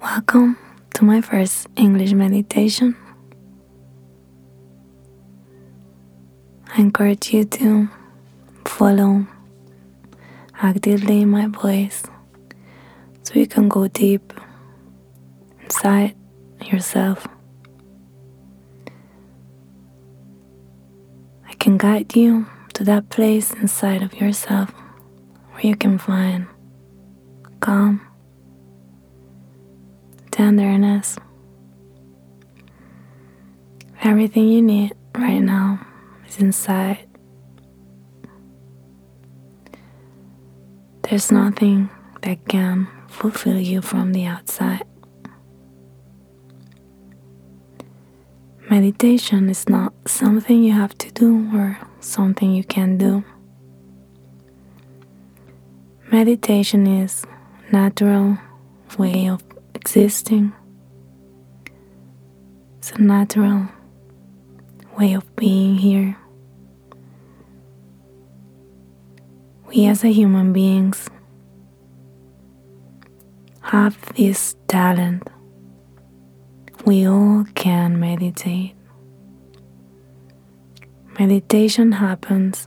Welcome to my first English meditation. I encourage you to follow actively my voice so you can go deep inside yourself. I can guide you to that place inside of yourself where you can find calm tenderness. Everything you need right now is inside. There's nothing that can fulfill you from the outside. Meditation is not something you have to do or something you can do. Meditation is natural way of existing. It's a natural way of being here. We as a human beings have this talent. We all can meditate. Meditation happens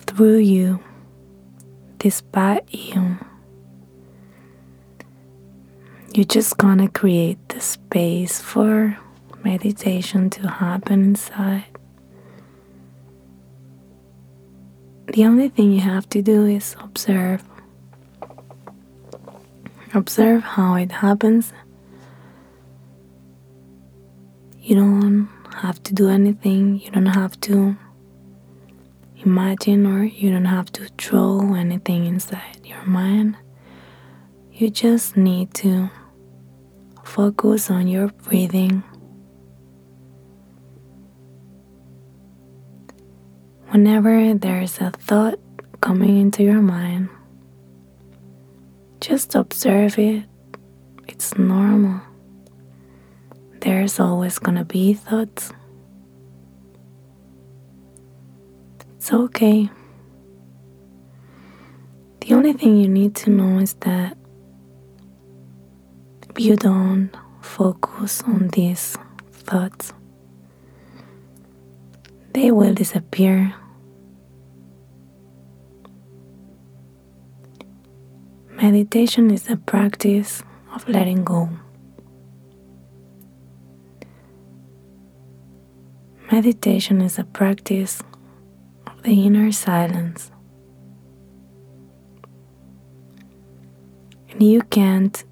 through you, despite you. You're just gonna create the space for meditation to happen inside. The only thing you have to do is observe. Observe how it happens. You don't have to do anything, you don't have to imagine or you don't have to throw anything inside your mind. You just need to Focus on your breathing. Whenever there's a thought coming into your mind, just observe it. It's normal. There's always gonna be thoughts. It's okay. The only thing you need to know is that you don't focus on these thoughts, they will disappear. Meditation is a practice of letting go. Meditation is a practice of the inner silence. And you can't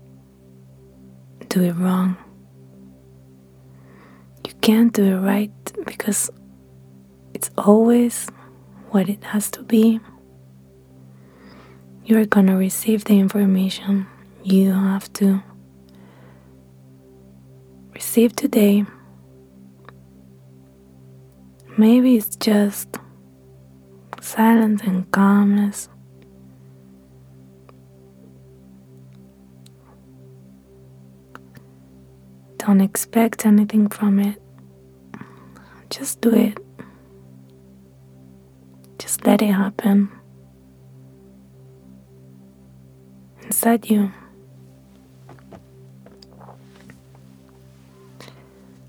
do it wrong. You can't do it right because it's always what it has to be. You're gonna receive the information you have to receive today. Maybe it's just silence and calmness. Don't expect anything from it. Just do it. Just let it happen. Inside you.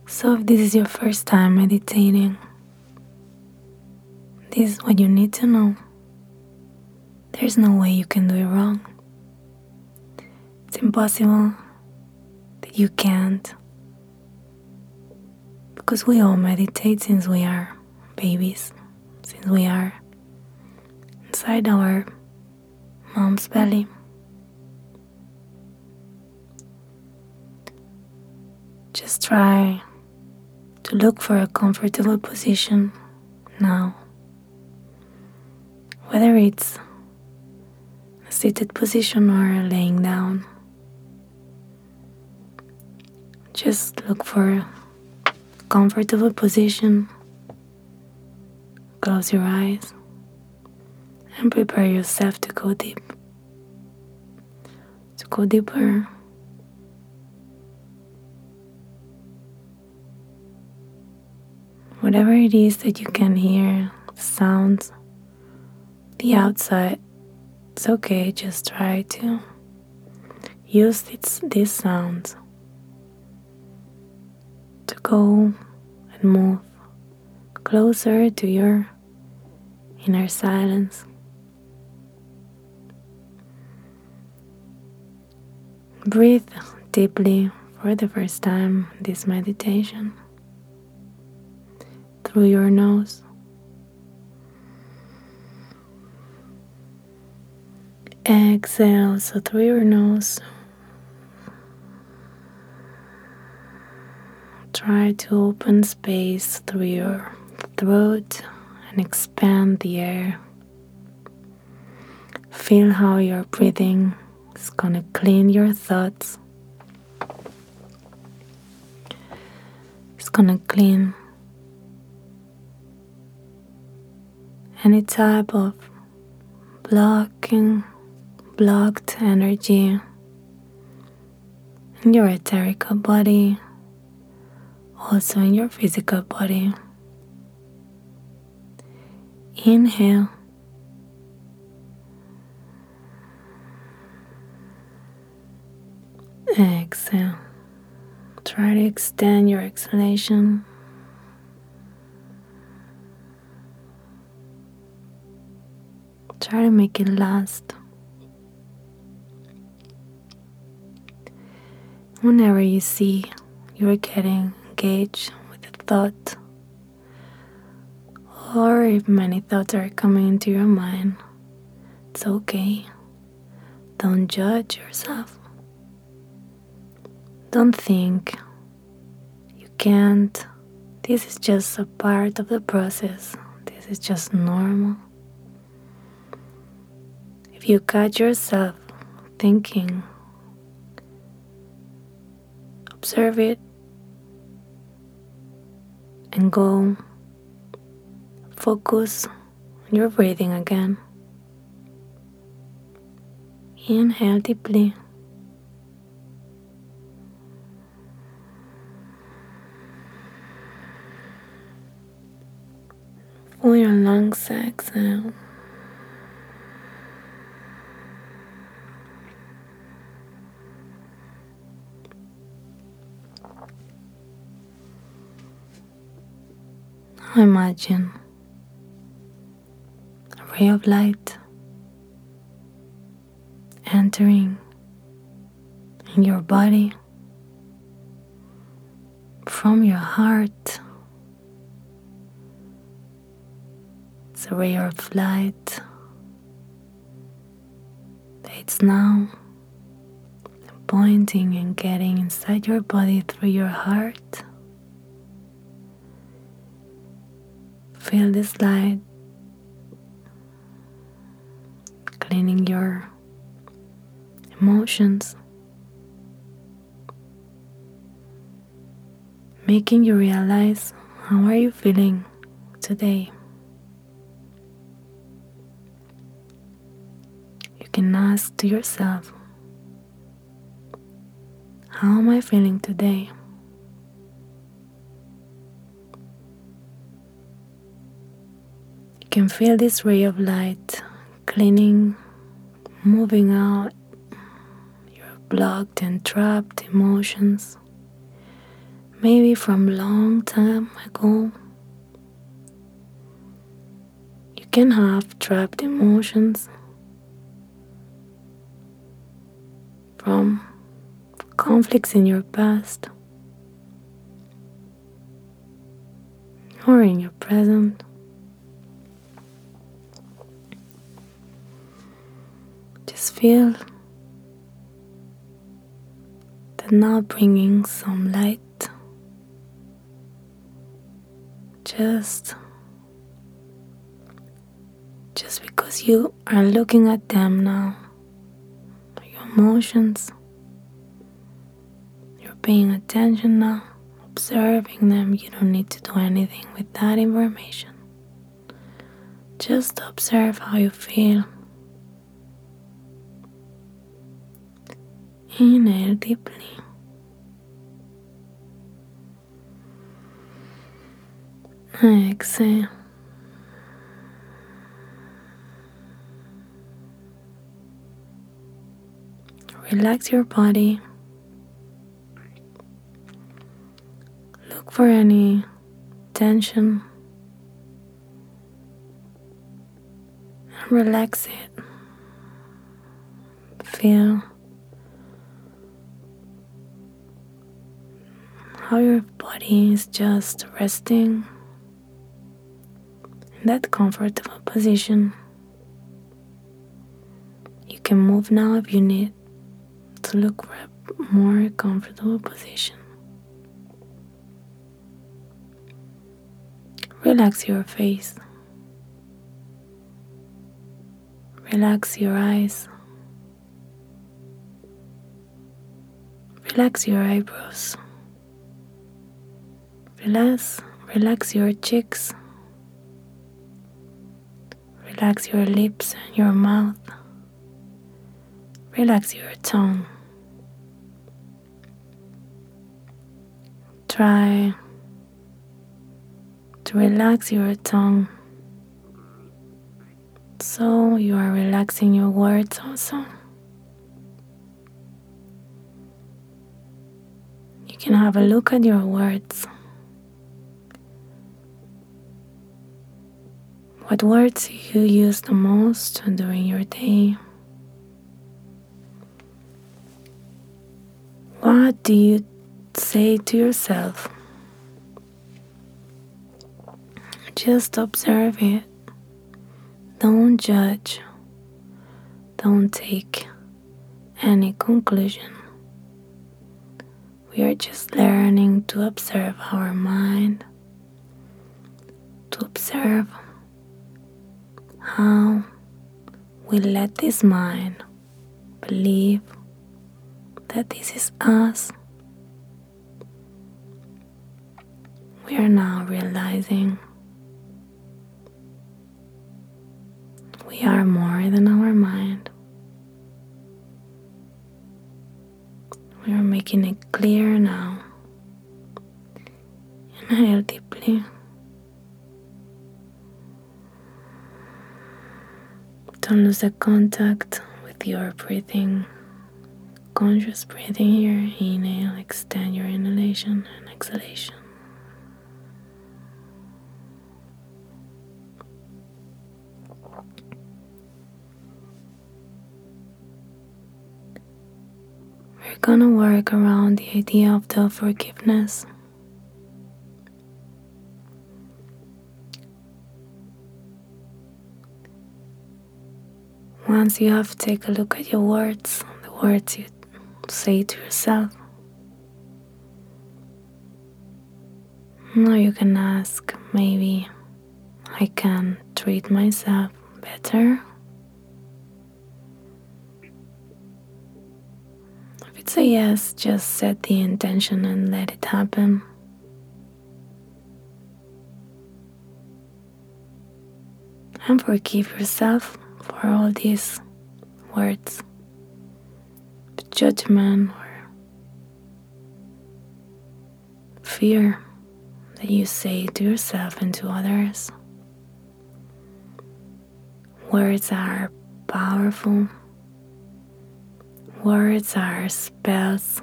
So, if this is your first time meditating, this is what you need to know. There's no way you can do it wrong. It's impossible that you can't because we all meditate since we are babies, since we are inside our mom's belly. Just try to look for a comfortable position now, whether it's a seated position or laying down. Just look for comfortable position, close your eyes and prepare yourself to go deep. To go deeper. Whatever it is that you can hear, the sounds, the outside, it's okay, just try to use its, these sounds go and move closer to your inner silence. Breathe deeply for the first time this meditation through your nose. Exhale so through your nose. Try to open space through your throat and expand the air. Feel how your breathing is going to clean your thoughts. It's going to clean any type of blocking, blocked energy in your etheric body, also in your physical body. Inhale. Exhale. Try to extend your exhalation. Try to make it last. Whenever you see you're getting engaged with a thought, or if many thoughts are coming into your mind, it's okay. Don't judge yourself. Don't think you can't. This is just a part of the process. This is just normal. If you catch yourself thinking, observe it and go focus on your breathing again. Inhale deeply. Pull your lungs exhale. Imagine a ray of light entering in your body from your heart. It's a ray of light It's now pointing and getting inside your body through your heart. Feel this light cleaning your emotions, making you realize how are you feeling today. You can ask to yourself, how am I feeling today? Can feel this ray of light cleaning, moving out your blocked and trapped emotions, maybe from long time ago. You can have trapped emotions from conflicts in your past or in your present. Feel that now bringing some light. Just just because you are looking at them now, your emotions, you're paying attention now, observing them. You don't need to do anything with that information. Just observe how you feel. Inhale deeply. Exhale. relax your body. Look for any tension relax it. Feel how your body is just resting in that comfortable position. You can move now if you need to look for a more comfortable position. Relax your face. Relax your eyes. Relax your eyebrows. Relax, relax your cheeks. Relax your lips and your mouth. Relax your tongue. Try to relax your tongue so you are relaxing your words also. You can have a look at your words. What words you use the most during your day? What do you say to yourself? Just observe it. Don't judge. Don't take any conclusion. We are just learning to observe our mind, to observe how we let this mind believe that this is us. We are now realizing we are more than our mind. We are making it clear now. Inhale deeply. Don't lose the contact with your breathing. Conscious breathing here. Inhale, extend your inhalation and exhalation. We're gonna work around the idea of the forgiveness. Once you have to take a look at your words, the words you say to yourself. Now you can ask, maybe I can treat myself better. If it's a yes, just set the intention and let it happen. And forgive yourself for all these words, judgment or fear that you say to yourself and to others. Words are powerful. Words are spells.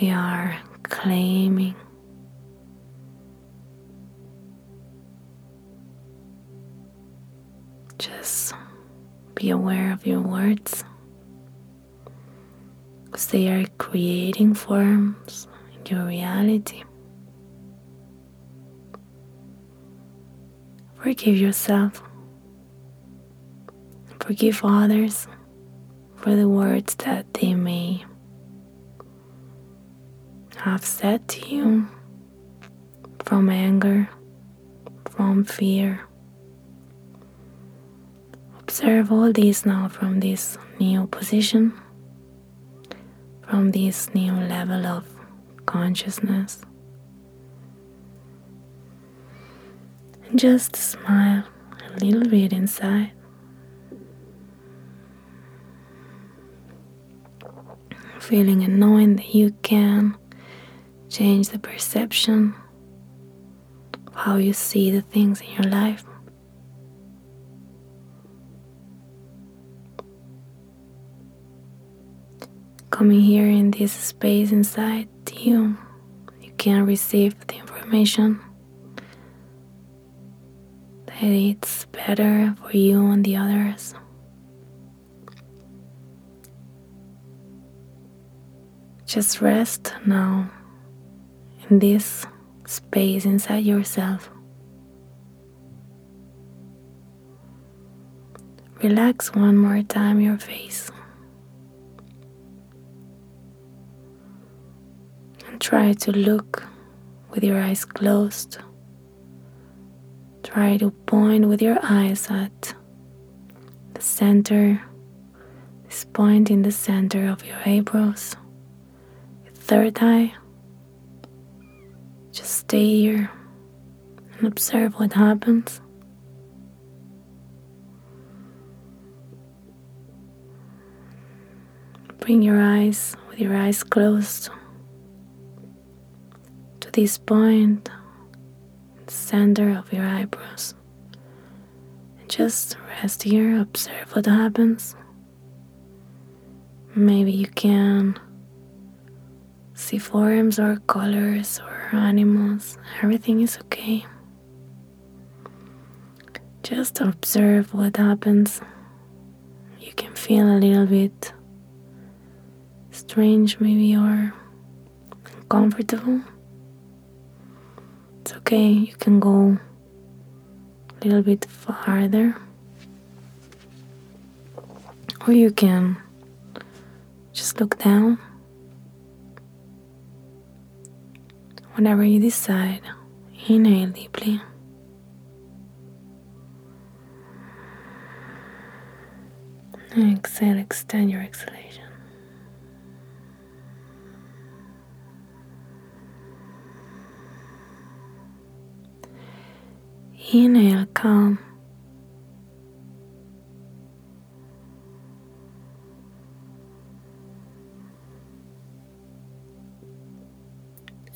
We are claiming be aware of your words because they are creating forms in your reality. Forgive yourself. Forgive others for the words that they may have said to you from anger, from fear Observe all these now from this new position, from this new level of consciousness. And just smile a little bit inside. Feeling and knowing that you can change the perception of how you see the things in your life. Coming here in this space inside you, you can receive the information that it's better for you and the others. Just rest now in this space inside yourself. Relax one more time your face. Try to look with your eyes closed. Try to point with your eyes at the center, this point in the center of your eyebrows, your third eye. Just stay here and observe what happens. Bring your eyes with your eyes closed this point, center of your eyebrows. Just rest here, observe what happens. Maybe you can see forms or colors or animals. Everything is okay. Just observe what happens. You can feel a little bit strange, maybe, or uncomfortable, it's okay. You can go a little bit farther, or you can just look down. Whenever you decide, inhale deeply. Exhale, extend your exhalation. Inhale, calm.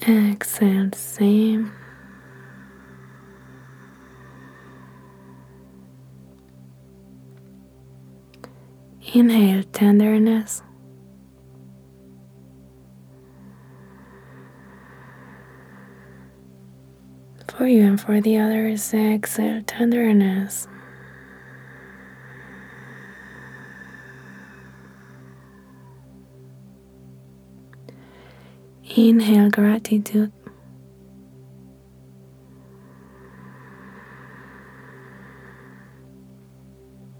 Exhale, same. Inhale, tenderness. For you and for the others. Exhale, tenderness. Inhale, gratitude.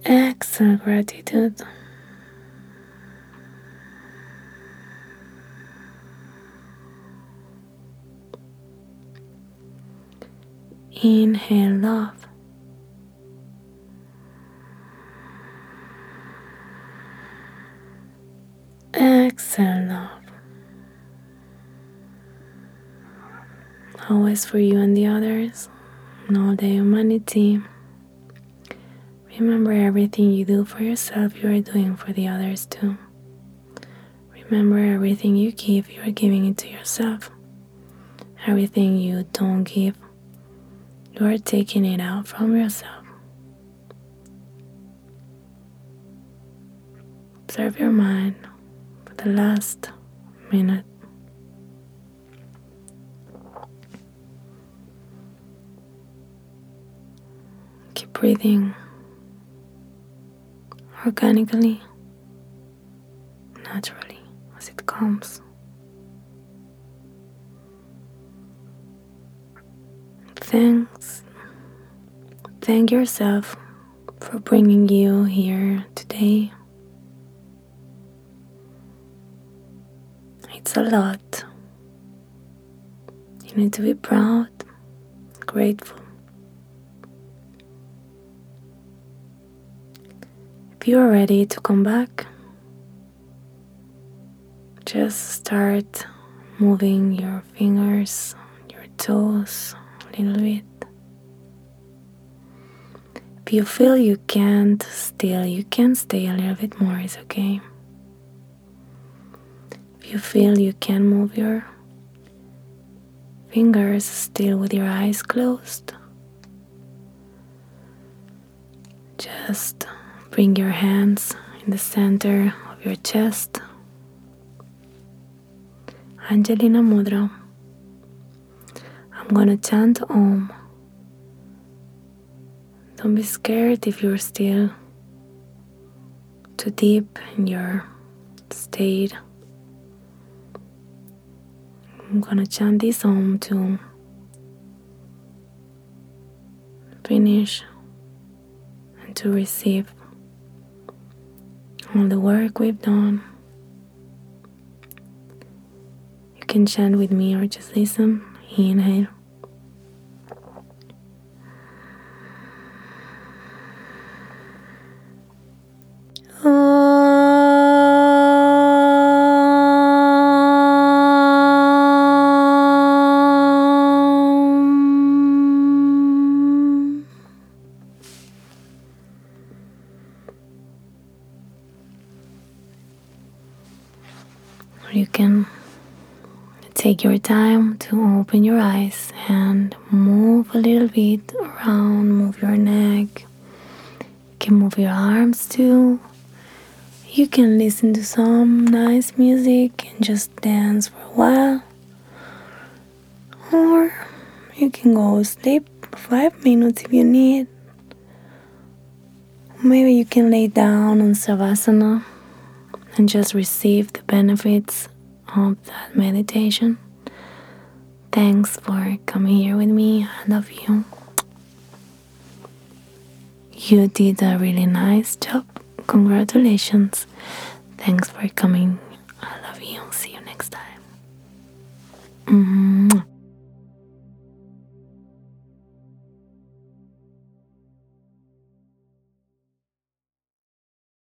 Exhale, gratitude. Inhale love. Exhale love. Always for you and the others, and all the humanity. Remember everything you do for yourself, you are doing for the others too. Remember everything you give, you are giving it to yourself. Everything you don't give, you are taking it out from yourself. Observe your mind for the last minute. Keep breathing organically, naturally, as it comes. Thanks. Thank yourself for bringing you here today. It's a lot. You need to be proud, grateful. If you are ready to come back, just start moving your fingers, your toes bit. If you feel you can't still, you can stay a little bit more, it's okay. If you feel you can move your fingers still with your eyes closed, just bring your hands in the center of your chest Anjali Mudra. I'm gonna chant Om. Don't be scared if you're still too deep in your state. I'm gonna chant this Om to finish and to receive all the work we've done. You can chant with me or just listen. Inhale. Open your eyes and move a little bit around, move your neck. You can move your arms too. You can listen to some nice music and just dance for a while. Or you can go sleep five minutes if you need. Maybe you can lay down on Savasana and just receive the benefits of that meditation. Thanks for coming here with me. I love you. You did a really nice job. Congratulations. Thanks for coming. I love you. See you next time. Mm -hmm.